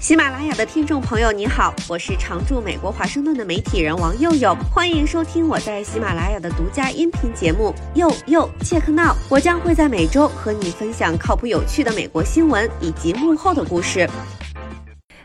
喜马拉雅的听众朋友，你好，我是常驻美国华盛顿的媒体人王佑佑，欢迎收听我在喜马拉雅的独家音频节目《佑佑切克闹》，我将会在每周和你分享靠谱有趣的美国新闻以及幕后的故事。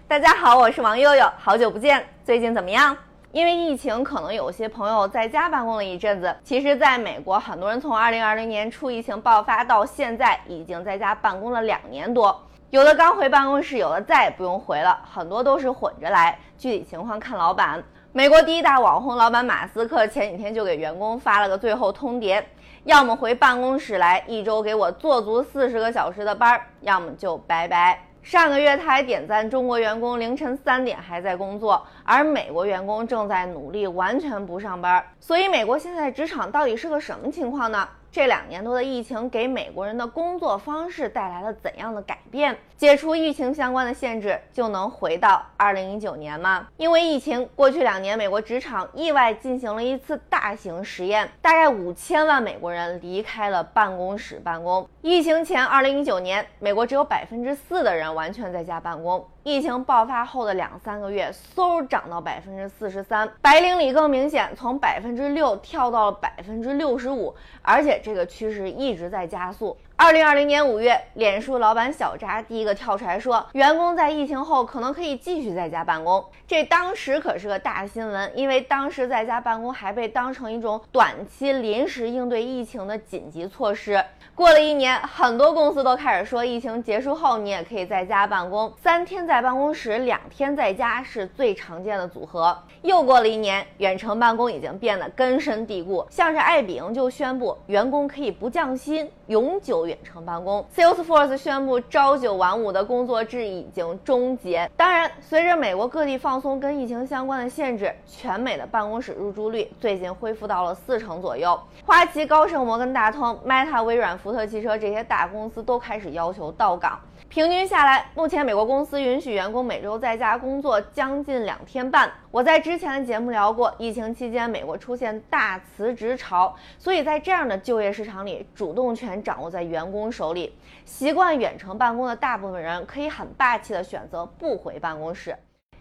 大家好，我是王佑佑，好久不见，最近怎么样？因为疫情，可能有些朋友在家办公了一阵子。其实，在美国，很多人从2020年初疫情爆发到现在，已经在家办公了两年多。有的刚回办公室，有的再也不用回了，很多都是混着来。具体情况看老板。美国第一大网红老板马斯克前几天就给员工发了个最后通牒：要么回办公室来，一周给我做足四十个小时的班儿；要么就拜拜。上个月他还点赞中国员工凌晨三点还在工作，而美国员工正在努力完全不上班。所以，美国现在职场到底是个什么情况呢？这两年多的疫情给美国人的工作方式带来了怎样的改变？解除疫情相关的限制，就能回到二零一九年吗？因为疫情，过去两年美国职场意外进行了一次大型实验，大概五千万美国人离开了办公室办公。疫情前，二零一九年，美国只有百分之四的人完全在家办公。疫情爆发后的两三个月，嗖涨到百分之四十三，白领里更明显，从百分之六跳到了百分之六十五，而且这个趋势一直在加速。二零二零年五月，脸书老板小扎第一个跳出来说，员工在疫情后可能可以继续在家办公，这当时可是个大新闻，因为当时在家办公还被当成一种短期临时应对疫情的紧急措施。过了一年，很多公司都开始说，疫情结束后你也可以在家办公，三天在在办公室，两天在家是最常见的组合。又过了一年，远程办公已经变得根深蒂固，像是爱彼迎就宣布员工可以不降薪，永久远程办公；Salesforce 宣布朝九晚五的工作制已经终结。当然，随着美国各地放松跟疫情相关的限制，全美的办公室入住率最近恢复到了四成左右。花旗、高盛、摩根大通、Meta、微软。福特汽车这些大公司都开始要求到岗。平均下来，目前美国公司允许员工每周在家工作将近两天半。我在之前的节目聊过，疫情期间美国出现大辞职潮，所以在这样的就业市场里，主动权掌握在员工手里。习惯远程办公的大部分人可以很霸气的选择不回办公室。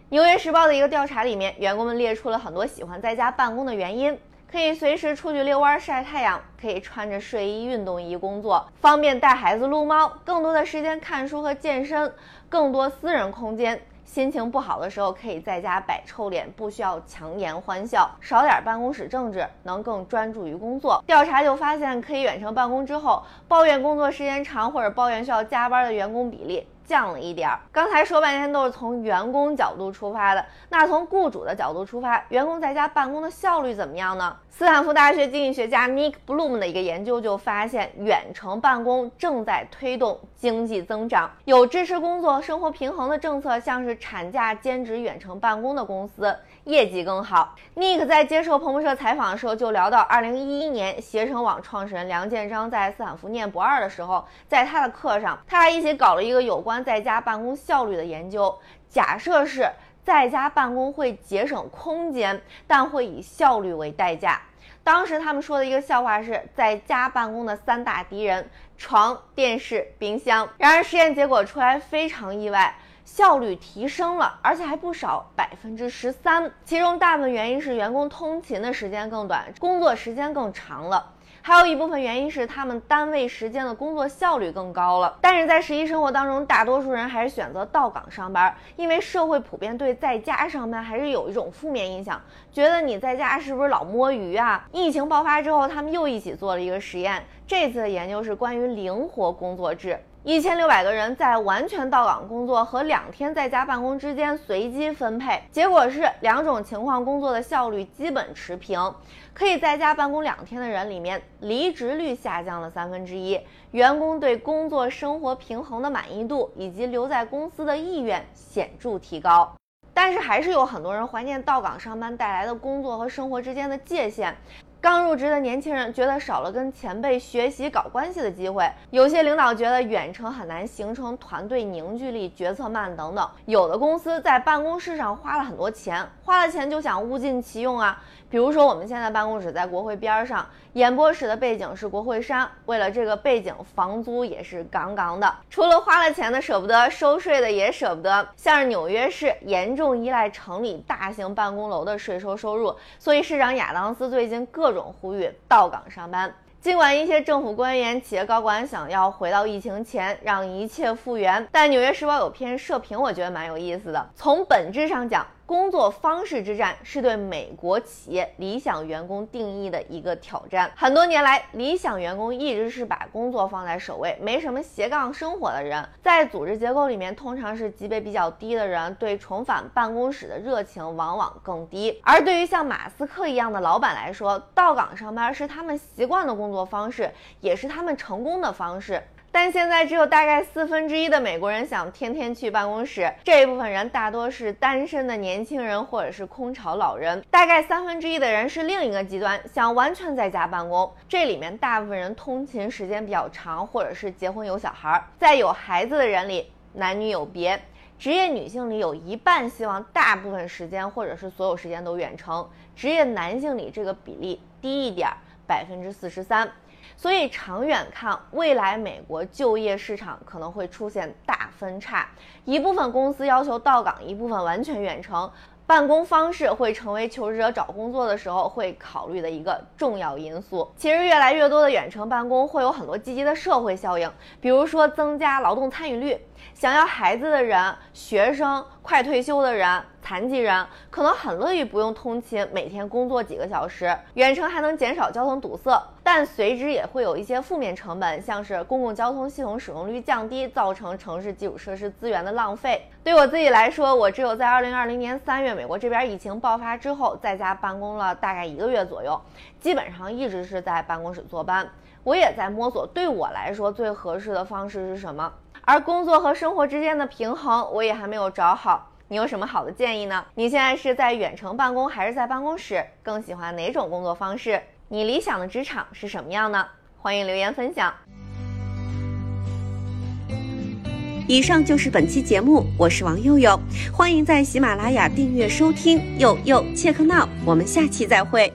纽约时报的一个调查里面，员工们列出了很多喜欢在家办公的原因。可以随时出去遛弯晒太阳，可以穿着睡衣、运动衣工作，方便带孩子撸猫，更多的时间看书和健身，更多私人空间。心情不好的时候可以在家摆臭脸，不需要强颜欢笑，少点办公室政治，能更专注于工作。调查就发现，可以远程办公之后，抱怨工作时间长或者抱怨需要加班的员工比例。降了一点儿。刚才说半天都是从员工角度出发的，那从雇主的角度出发，员工在家办公的效率怎么样呢？斯坦福大学经济学家 Nick Bloom 的一个研究就发现，远程办公正在推动经济增长。有支持工作生活平衡的政策，像是产假、兼职、远程办公的公司，业绩更好。Nick 在接受彭博社采访的时候就聊到，2011年携程网创始人梁建章在斯坦福念博二的时候，在他的课上，他俩一起搞了一个有关在家办公效率的研究。假设是。在家办公会节省空间，但会以效率为代价。当时他们说的一个笑话是，在家办公的三大敌人：床、电视、冰箱。然而实验结果出来非常意外，效率提升了，而且还不少，百分之十三。其中大部分原因是员工通勤的时间更短，工作时间更长了。还有一部分原因是他们单位时间的工作效率更高了，但是在实际生活当中，大多数人还是选择到岗上班，因为社会普遍对在家上班还是有一种负面印象，觉得你在家是不是老摸鱼啊？疫情爆发之后，他们又一起做了一个实验，这次的研究是关于灵活工作制。一千六百个人在完全到岗工作和两天在家办公之间随机分配，结果是两种情况工作的效率基本持平。可以在家办公两天的人里面，离职率下降了三分之一，员工对工作生活平衡的满意度以及留在公司的意愿显著提高。但是还是有很多人怀念到岗上班带来的工作和生活之间的界限。刚入职的年轻人觉得少了跟前辈学习搞关系的机会，有些领导觉得远程很难形成团队凝聚力，决策慢等等。有的公司在办公室上花了很多钱，花了钱就想物尽其用啊。比如说我们现在办公室在国会边上，演播室的背景是国会山，为了这个背景，房租也是杠杠的。除了花了钱的舍不得，收税的也舍不得。像是纽约市严重依赖城里大型办公楼的税收收入，所以市长亚当斯最近各种呼吁到岗上班。尽管一些政府官员、企业高管想要回到疫情前，让一切复原，但《纽约时报》有篇社评，我觉得蛮有意思的。从本质上讲，工作方式之战是对美国企业理想员工定义的一个挑战。很多年来，理想员工一直是把工作放在首位，没什么斜杠生活的人，在组织结构里面通常是级别比较低的人，对重返办公室的热情往往更低。而对于像马斯克一样的老板来说，到岗上班是他们习惯的工作方式，也是他们成功的方式。但现在只有大概四分之一的美国人想天天去办公室，这一部分人大多是单身的年轻人或者是空巢老人，大概三分之一的人是另一个极端，想完全在家办公。这里面大部分人通勤时间比较长，或者是结婚有小孩。在有孩子的人里，男女有别，职业女性里有一半希望大部分时间或者是所有时间都远程，职业男性里这个比例低一点，百分之四十三。所以长远看，未来美国就业市场可能会出现大分叉，一部分公司要求到岗，一部分完全远程。办公方式会成为求职者找工作的时候会考虑的一个重要因素。其实，越来越多的远程办公会有很多积极的社会效应，比如说增加劳动参与率。想要孩子的人、学生、快退休的人、残疾人，可能很乐意不用通勤，每天工作几个小时，远程还能减少交通堵塞。但随之也会有一些负面成本，像是公共交通系统使用率降低，造成城市基础设施资源的浪费。对我自己来说，我只有在2020年3月美国这边疫情爆发之后，在家办公了大概一个月左右，基本上一直是在办公室坐班。我也在摸索，对我来说最合适的方式是什么。而工作和生活之间的平衡，我也还没有找好。你有什么好的建议呢？你现在是在远程办公还是在办公室？更喜欢哪种工作方式？你理想的职场是什么样呢？欢迎留言分享。以上就是本期节目，我是王佑佑，欢迎在喜马拉雅订阅收听。佑佑切克闹，我们下期再会。